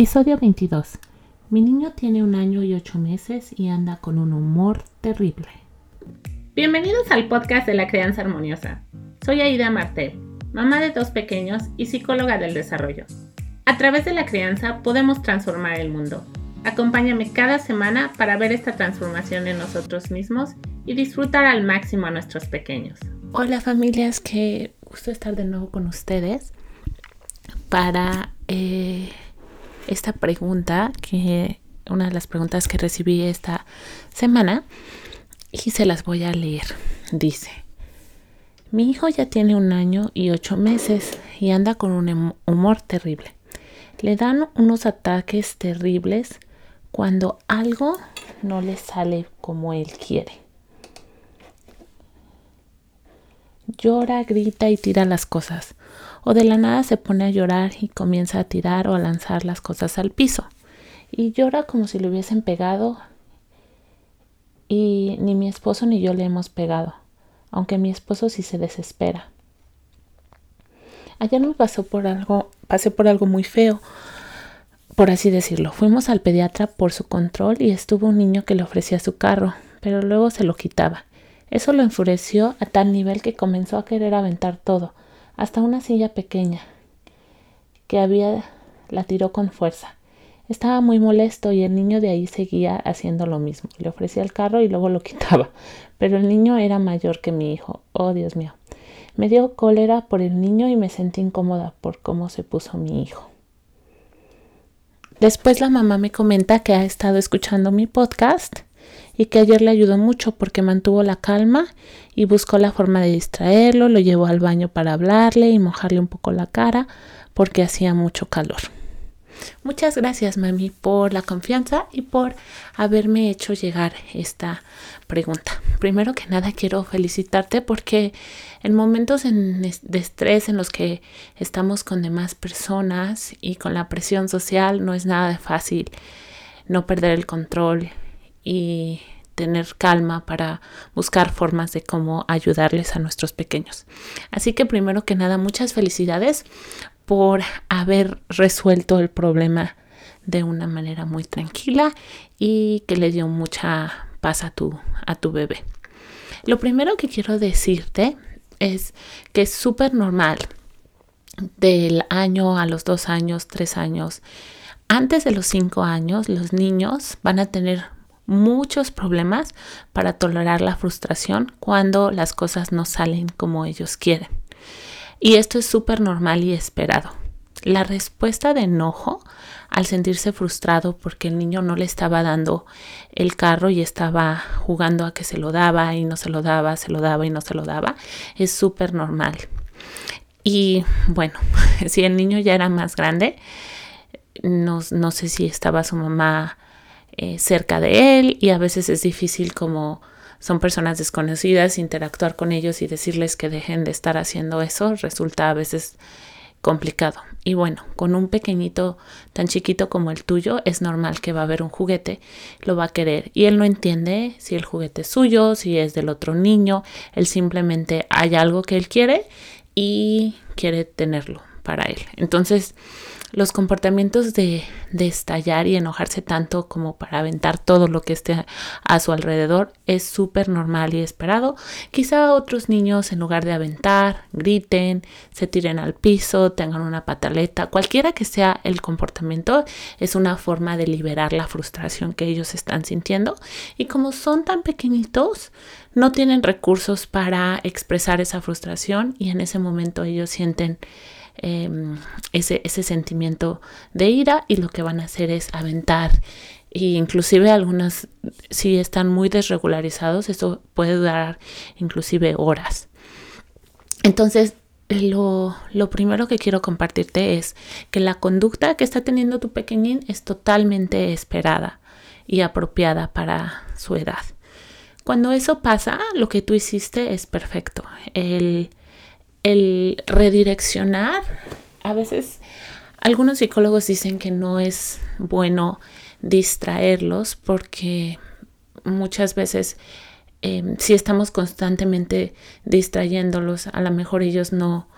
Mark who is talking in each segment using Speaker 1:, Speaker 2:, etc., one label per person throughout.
Speaker 1: Episodio 22. Mi niño tiene un año y ocho meses y anda con un humor terrible.
Speaker 2: Bienvenidos al podcast de la crianza armoniosa. Soy Aida Martel, mamá de dos pequeños y psicóloga del desarrollo. A través de la crianza podemos transformar el mundo. Acompáñame cada semana para ver esta transformación en nosotros mismos y disfrutar al máximo a nuestros pequeños.
Speaker 1: Hola familias, qué gusto estar de nuevo con ustedes para eh, esta pregunta, que una de las preguntas que recibí esta semana y se las voy a leer. Dice, mi hijo ya tiene un año y ocho meses y anda con un humor terrible. Le dan unos ataques terribles cuando algo no le sale como él quiere. Llora, grita y tira las cosas. O de la nada se pone a llorar y comienza a tirar o a lanzar las cosas al piso. Y llora como si le hubiesen pegado. Y ni mi esposo ni yo le hemos pegado, aunque mi esposo sí se desespera. Ayer me pasó por algo, pasé por algo muy feo, por así decirlo. Fuimos al pediatra por su control y estuvo un niño que le ofrecía su carro, pero luego se lo quitaba. Eso lo enfureció a tal nivel que comenzó a querer aventar todo, hasta una silla pequeña que había la tiró con fuerza. Estaba muy molesto y el niño de ahí seguía haciendo lo mismo. Le ofrecía el carro y luego lo quitaba. Pero el niño era mayor que mi hijo. Oh, Dios mío. Me dio cólera por el niño y me sentí incómoda por cómo se puso mi hijo. Después la mamá me comenta que ha estado escuchando mi podcast y que ayer le ayudó mucho porque mantuvo la calma y buscó la forma de distraerlo, lo llevó al baño para hablarle y mojarle un poco la cara porque hacía mucho calor. Muchas gracias, mami, por la confianza y por haberme hecho llegar esta pregunta. Primero que nada, quiero felicitarte porque en momentos de estrés en los que estamos con demás personas y con la presión social, no es nada fácil no perder el control y tener calma para buscar formas de cómo ayudarles a nuestros pequeños. Así que primero que nada, muchas felicidades por haber resuelto el problema de una manera muy tranquila y que le dio mucha paz a tu, a tu bebé. Lo primero que quiero decirte es que es súper normal del año a los dos años, tres años. Antes de los cinco años, los niños van a tener muchos problemas para tolerar la frustración cuando las cosas no salen como ellos quieren. Y esto es súper normal y esperado. La respuesta de enojo al sentirse frustrado porque el niño no le estaba dando el carro y estaba jugando a que se lo daba y no se lo daba, se lo daba y no se lo daba, es súper normal. Y bueno, si el niño ya era más grande, no, no sé si estaba su mamá eh, cerca de él y a veces es difícil como son personas desconocidas interactuar con ellos y decirles que dejen de estar haciendo eso resulta a veces complicado. Y bueno, con un pequeñito tan chiquito como el tuyo es normal que va a haber un juguete, lo va a querer y él no entiende si el juguete es suyo, si es del otro niño, él simplemente hay algo que él quiere y quiere tenerlo para él. Entonces, los comportamientos de, estallar y enojarse tanto como para aventar todo lo que esté a su alrededor es súper normal y esperado. Quizá otros niños en lugar de aventar, griten, se tiren al piso, tengan una pataleta, cualquiera que sea el comportamiento, es una forma de liberar la frustración que ellos están sintiendo. Y como son tan pequeñitos, no tienen recursos para expresar esa frustración y en ese momento ellos sienten Em, ese, ese sentimiento de ira y lo que van a hacer es aventar inclusive algunas si están muy desregularizados eso puede durar inclusive horas entonces lo, lo, primero que quiero compartirte es que la conducta que está teniendo tu pequeñín es totalmente esperada y apropiada para su edad. Cuando eso pasa, lo que tú hiciste es perfecto. El el redireccionar, a veces algunos psicólogos dicen que no es bueno distraerlos porque muchas veces em, si estamos constantemente distrayéndolos, a lo mejor ellos no,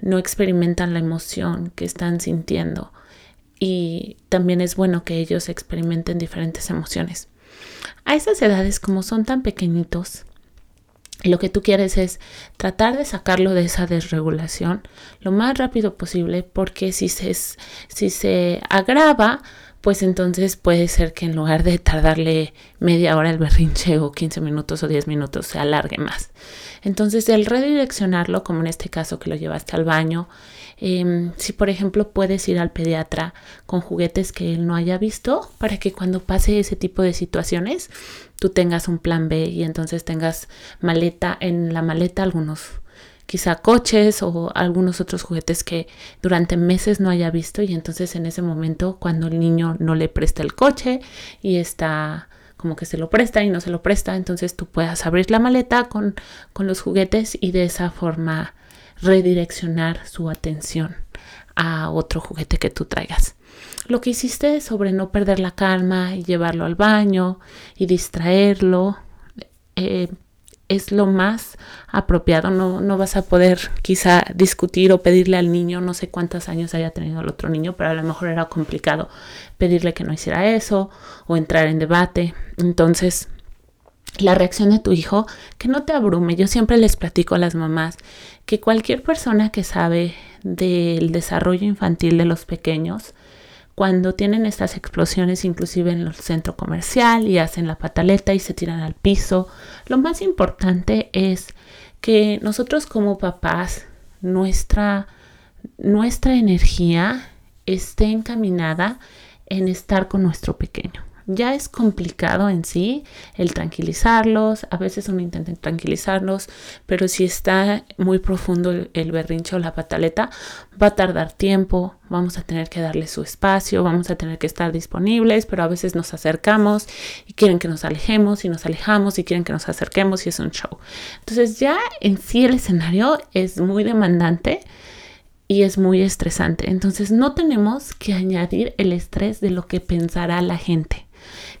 Speaker 1: no experimentan la emoción que están sintiendo y también es bueno que ellos experimenten diferentes emociones. A esas edades, como son tan pequeñitos, lo que tú quieres es tratar de sacarlo de esa desregulación lo más rápido posible porque si se, si se agrava, pues entonces puede ser que en lugar de tardarle media hora el berrinche o 15 minutos o 10 minutos se alargue más. Entonces el redireccionarlo, como en este caso que lo llevaste al baño, em, si por ejemplo puedes ir al pediatra con juguetes que él no haya visto para que cuando pase ese tipo de situaciones tú tengas un plan B y entonces tengas maleta en la maleta algunos quizá coches o algunos otros juguetes que durante meses no haya visto y entonces en ese momento cuando el niño no le presta el coche y está como que se lo presta y no se lo presta, entonces tú puedas abrir la maleta con, con los juguetes y de esa forma redireccionar su atención a otro juguete que tú traigas. Lo que hiciste sobre no perder la calma y llevarlo al baño y distraerlo, eh, es lo más apropiado. No, no, vas a poder quizá discutir o pedirle al niño, no sé cuántos años haya tenido el otro niño, pero a lo mejor era complicado pedirle que no hiciera eso o entrar en debate. Entonces, la reacción de tu hijo, que no te abrume. Yo siempre les platico a las mamás que cualquier persona que sabe del desarrollo infantil de los pequeños, cuando tienen estas explosiones inclusive en el centro comercial y hacen la pataleta y se tiran al piso. Lo más importante es que nosotros como papás, nuestra, nuestra energía esté encaminada en estar con nuestro pequeño ya es complicado en sí el tranquilizarlos. A veces uno intenta tranquilizarlos, pero si está muy profundo el, berrinche o la pataleta, va a tardar tiempo. Vamos a tener que darle su espacio, vamos a tener que estar disponibles, pero a veces nos acercamos y quieren que nos alejemos y nos alejamos y quieren que nos acerquemos y es un show. Entonces ya en sí el escenario es muy demandante y es muy estresante. Entonces no tenemos que añadir el estrés de lo que pensará la gente.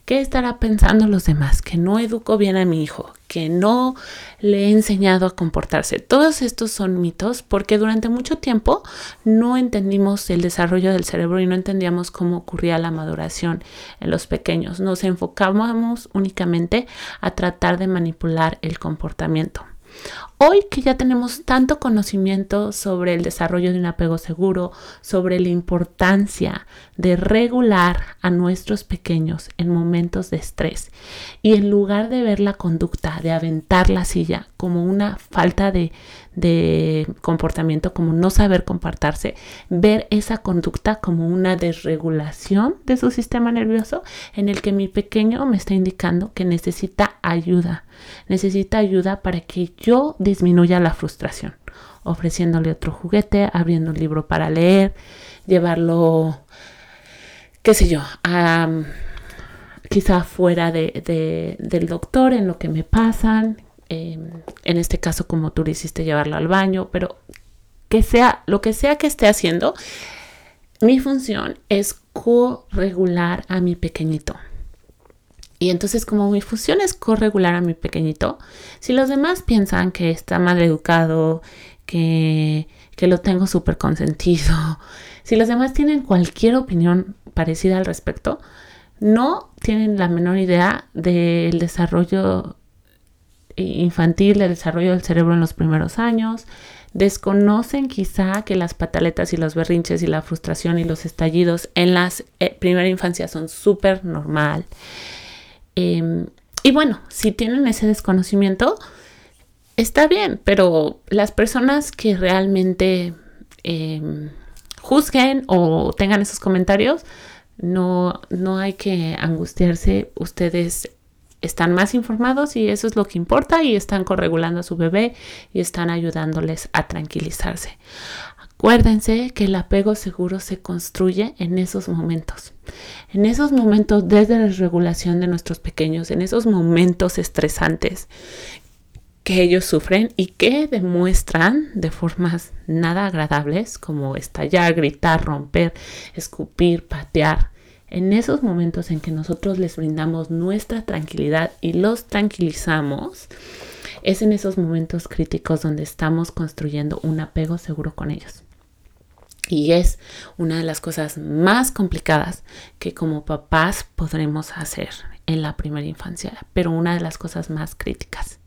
Speaker 1: ¿Qué estará pensando los demás? Que no educo bien a mi hijo, que no le he enseñado a comportarse. Todos estos son mitos porque durante mucho tiempo no entendimos el desarrollo del cerebro y no entendíamos cómo ocurría la maduración en los pequeños. Nos enfocábamos únicamente a tratar de manipular el comportamiento. Hoy que ya tenemos tanto conocimiento sobre el desarrollo de un apego seguro, sobre la importancia de regular a nuestros pequeños en momentos de estrés y en lugar de ver la conducta de aventar la silla como una falta de, de comportamiento, como no saber comportarse, ver esa conducta como una desregulación de su sistema nervioso en el que mi pequeño me está indicando que necesita ayuda, necesita ayuda para que yo disminuya la frustración, ofreciéndole otro juguete, abriendo un libro para leer, llevarlo, qué sé yo, a, quizá fuera de, del doctor en lo que me pasan, Em, en este caso como tú le hiciste llevarlo al baño, pero que sea lo que sea que esté haciendo, mi función es corregular a mi pequeñito. Y entonces como mi función es corregular a mi pequeñito, si los demás piensan que está mal educado, que, que lo tengo súper consentido, si los demás tienen cualquier opinión parecida al respecto, no tienen la menor idea del desarrollo infantil del desarrollo del cerebro en los primeros años, desconocen quizá que las pataletas y los berrinches y la frustración y los estallidos en la eh, primera infancia son súper normal. Em, y bueno, si tienen ese desconocimiento, está bien, pero las personas que realmente em, juzguen o tengan esos comentarios, no, no hay que angustiarse. Ustedes están más informados y eso es lo que importa y están corregulando a su bebé y están ayudándoles a tranquilizarse. Acuérdense que el apego seguro se construye en esos momentos. En esos momentos desde la regulación de nuestros pequeños, en esos momentos estresantes que ellos sufren y que demuestran de formas nada agradables como estallar, gritar, romper, escupir, patear, en esos momentos en que nosotros les brindamos nuestra tranquilidad y los tranquilizamos, es en esos momentos críticos donde estamos construyendo un apego seguro con ellos. Y es una de las cosas más complicadas que como papás podremos hacer en la primera infancia, pero una de las cosas más críticas.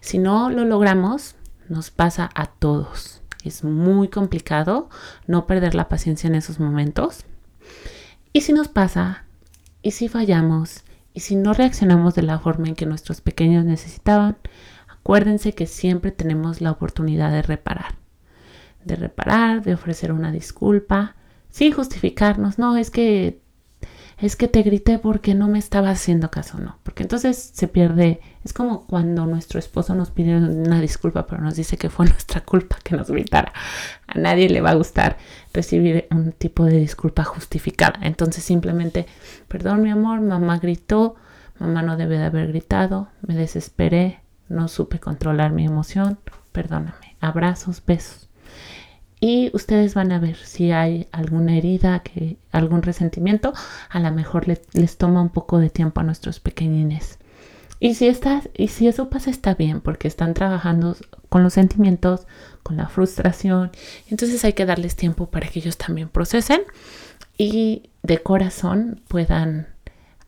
Speaker 1: Si no lo logramos, nos pasa a todos. Es muy complicado no perder la paciencia en esos momentos. Y si nos pasa, y si fallamos, y si no reaccionamos de la forma en que nuestros pequeños necesitaban, acuérdense que siempre tenemos la oportunidad de reparar de reparar, de ofrecer una disculpa, sin justificarnos, no, es que es que te grité porque no me estaba haciendo caso, no, porque entonces se pierde, es como cuando nuestro esposo nos pide una disculpa, pero nos dice que fue nuestra culpa que nos gritara. A nadie le va a gustar recibir un tipo de disculpa justificada. Entonces simplemente, perdón mi amor, mamá gritó, mamá no debe de haber gritado, me desesperé, no supe controlar mi emoción, perdóname. Abrazos, besos y ustedes van a ver si hay alguna herida, que, algún resentimiento, a lo mejor les toma un poco de tiempo a nuestros pequeñines. Y si, está, y si eso pasa está bien, porque están trabajando con los sentimientos, con la frustración. Entonces hay que darles tiempo para que ellos también procesen y de corazón puedan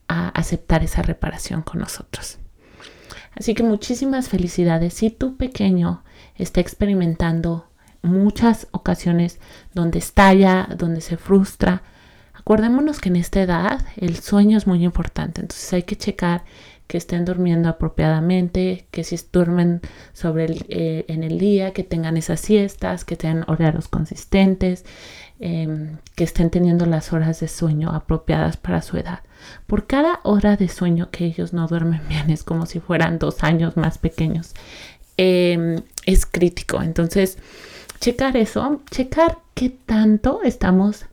Speaker 1: aceptar esa reparación con nosotros. Así que muchísimas felicidades. Si tu pequeño está experimentando muchas ocasiones donde estalla, donde se frustra. Acordémonos que en esta edad el sueño es muy importante, entonces hay que checar que estén durmiendo apropiadamente, que si duermen sobre eh, en el día, que tengan esas siestas, que tengan horarios consistentes, em, que estén teniendo las horas de sueño apropiadas para su edad. Por cada hora de sueño que ellos no duermen bien, es como si fueran dos años más pequeños, em, es crítico. Entonces, checar eso, checar qué tanto estamos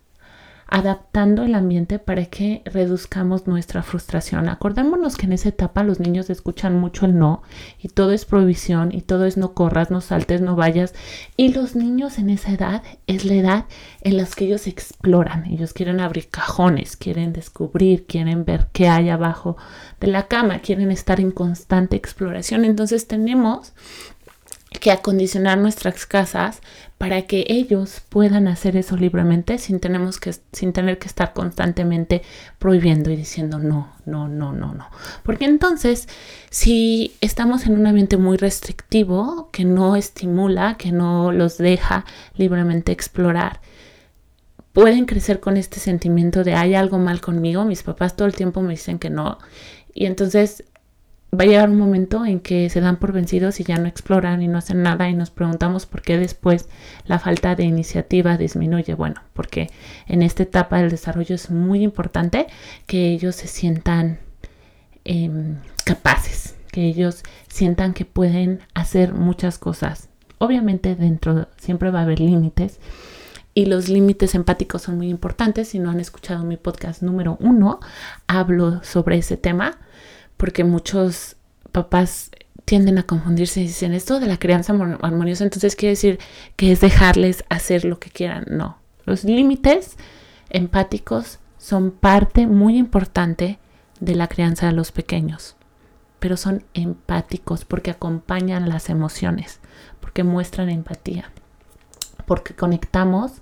Speaker 1: adaptando el ambiente para que reduzcamos nuestra frustración. Acordémonos que en esa etapa los niños escuchan mucho el no y todo es prohibición y todo es no corras, no saltes, no vayas. Y los niños en esa edad es la edad en la que ellos exploran. Ellos quieren abrir cajones, quieren descubrir, quieren ver qué hay abajo de la cama, quieren estar en constante exploración. Entonces tenemos que acondicionar nuestras casas para que ellos puedan hacer eso libremente sin, tenemos que, sin tener que estar constantemente prohibiendo y diciendo no, no, no, no, no. Porque entonces, si estamos en un ambiente muy restrictivo, que no estimula, que no los deja libremente explorar, pueden crecer con este sentimiento de hay algo mal conmigo. Mis papás todo el tiempo me dicen que no. Y entonces va a llegar un momento en que se dan por vencidos y ya no exploran y no hacen nada y nos preguntamos por qué después la falta de iniciativa disminuye. Bueno, porque en esta etapa del desarrollo es muy importante que ellos se sientan em, capaces, que ellos sientan que pueden hacer muchas cosas. Obviamente dentro siempre va a haber límites y los límites empáticos son muy importantes. Si no han escuchado mi podcast número uno, hablo sobre ese tema porque muchos papás tienden a confundirse y dicen esto de la crianza armoniosa, entonces quiere decir que es dejarles hacer lo que quieran. No, los límites empáticos son parte muy importante de la crianza de los pequeños, pero son empáticos porque acompañan las emociones, porque muestran empatía, porque conectamos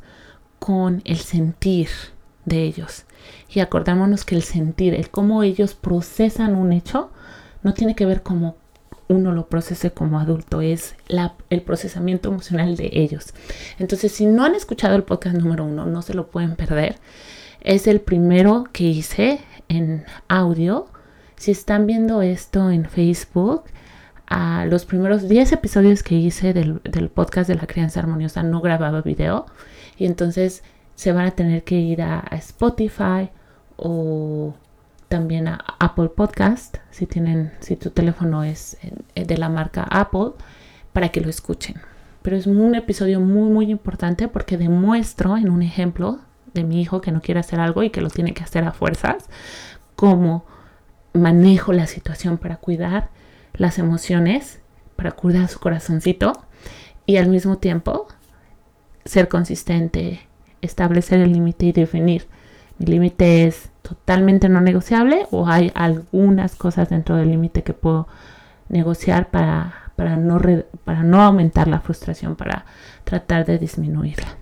Speaker 1: con el sentir de ellos. Y acordémonos que el sentir, el cómo ellos procesan un hecho, no tiene que ver cómo uno lo procese como adulto, es la, el procesamiento emocional de ellos. Entonces, si no han escuchado el podcast número uno, no se lo pueden perder. Es el primero que hice en audio. Si están viendo esto en Facebook, a los primeros 10 episodios que hice del, del podcast de la crianza armoniosa no grababa video. Y entonces se van a tener que ir a, Spotify o también a Apple Podcast si tienen si tu teléfono es eh, de la marca Apple para que lo escuchen. Pero es un episodio muy muy importante porque demuestro en un ejemplo de mi hijo que no quiere hacer algo y que lo tiene que hacer a fuerzas cómo manejo la situación para cuidar las emociones para cuidar su corazoncito y al mismo tiempo ser consistente establecer el límite y definir. Mi límite es totalmente no negociable o hay algunas cosas dentro del límite que puedo negociar para, para, no para no aumentar la frustración, para tratar de disminuirla.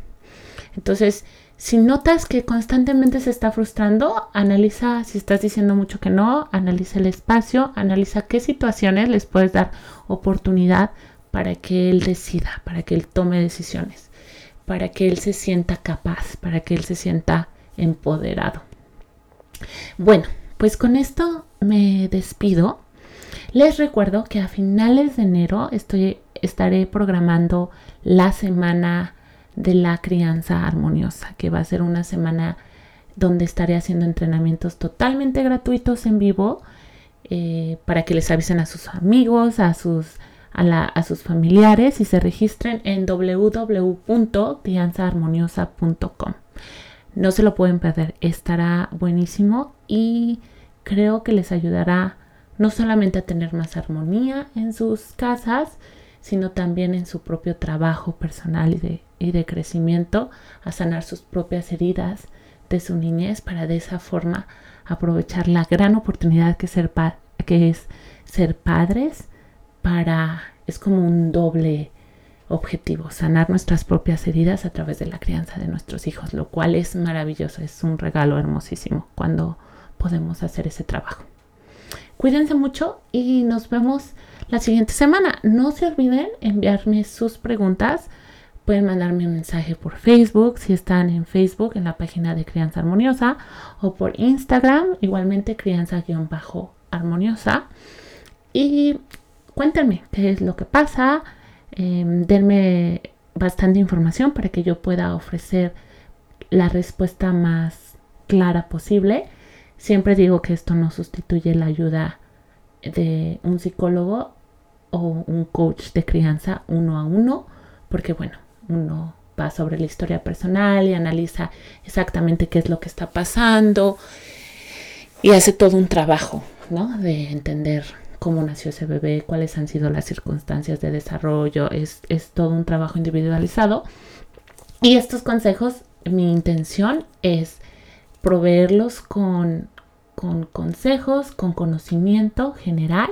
Speaker 1: Entonces, si notas que constantemente se está frustrando, analiza si estás diciendo mucho que no, analiza el espacio, analiza qué situaciones les puedes dar oportunidad para que él decida, para que él tome decisiones, para que él se sienta capaz, para que él se sienta empoderado. Bueno, pues con esto me despido. Les recuerdo que a finales de enero estoy, estaré programando la semana de la crianza armoniosa, que va a ser una semana donde estaré haciendo entrenamientos totalmente gratuitos en vivo eh, para que les avisen a sus amigos, a sus, a, sus familiares y se registren en www.crianzaharmoniosa.com. No se lo pueden perder, estará buenísimo y creo que les ayudará no solamente a tener más armonía en sus casas, sino también en su propio trabajo personal y de, y de crecimiento, a sanar sus propias heridas de su niñez para de esa forma aprovechar la gran oportunidad que, ser que es ser padres para es como un doble objetivo, sanar nuestras propias heridas a través de la crianza de nuestros hijos, lo cual es maravilloso, es un regalo hermosísimo cuando podemos hacer ese trabajo. Cuídense mucho y nos vemos la siguiente semana. No se olviden enviarme sus preguntas. Pueden mandarme un mensaje por Facebook, si están en Facebook, en la página de Crianza Armoniosa, o por Instagram, igualmente crianza-armoniosa. Y cuéntenme qué es lo que pasa, em, denme bastante información para que yo pueda ofrecer la respuesta más clara posible. Siempre digo que esto no sustituye la ayuda de un psicólogo o un coach de crianza uno a uno, porque bueno, uno va sobre la historia personal y analiza exactamente qué es lo que está pasando y hace todo un trabajo, ¿no? De entender cómo nació ese bebé, cuáles han sido las circunstancias de desarrollo, es, es todo un trabajo individualizado. Y estos consejos, mi intención es proveerlos con, con consejos, con conocimiento general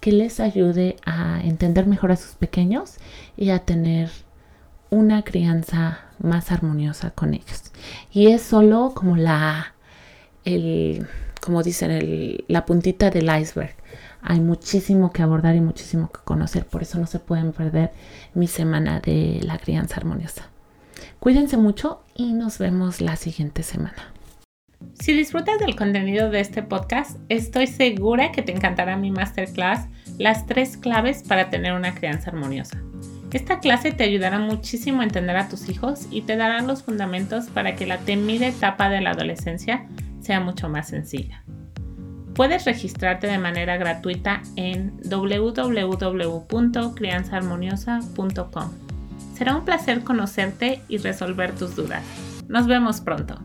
Speaker 1: que les ayude a entender mejor a sus pequeños y a tener una crianza más armoniosa con ellos. Y es solo como la, el, como dicen, el, la puntita del iceberg. Hay muchísimo que abordar y muchísimo que conocer, por eso no se pueden perder mi semana de la crianza armoniosa. Cuídense mucho y nos vemos la siguiente semana.
Speaker 2: Si disfrutas del contenido de este podcast, estoy segura que te encantará mi masterclass Las tres claves para tener una crianza armoniosa. Esta clase te ayudará muchísimo a entender a tus hijos y te dará los fundamentos para que la temida etapa de la adolescencia sea mucho más sencilla. Puedes registrarte de manera gratuita en www.crianzaharmoniosa.com. Será un placer conocerte y resolver tus dudas. Nos vemos pronto.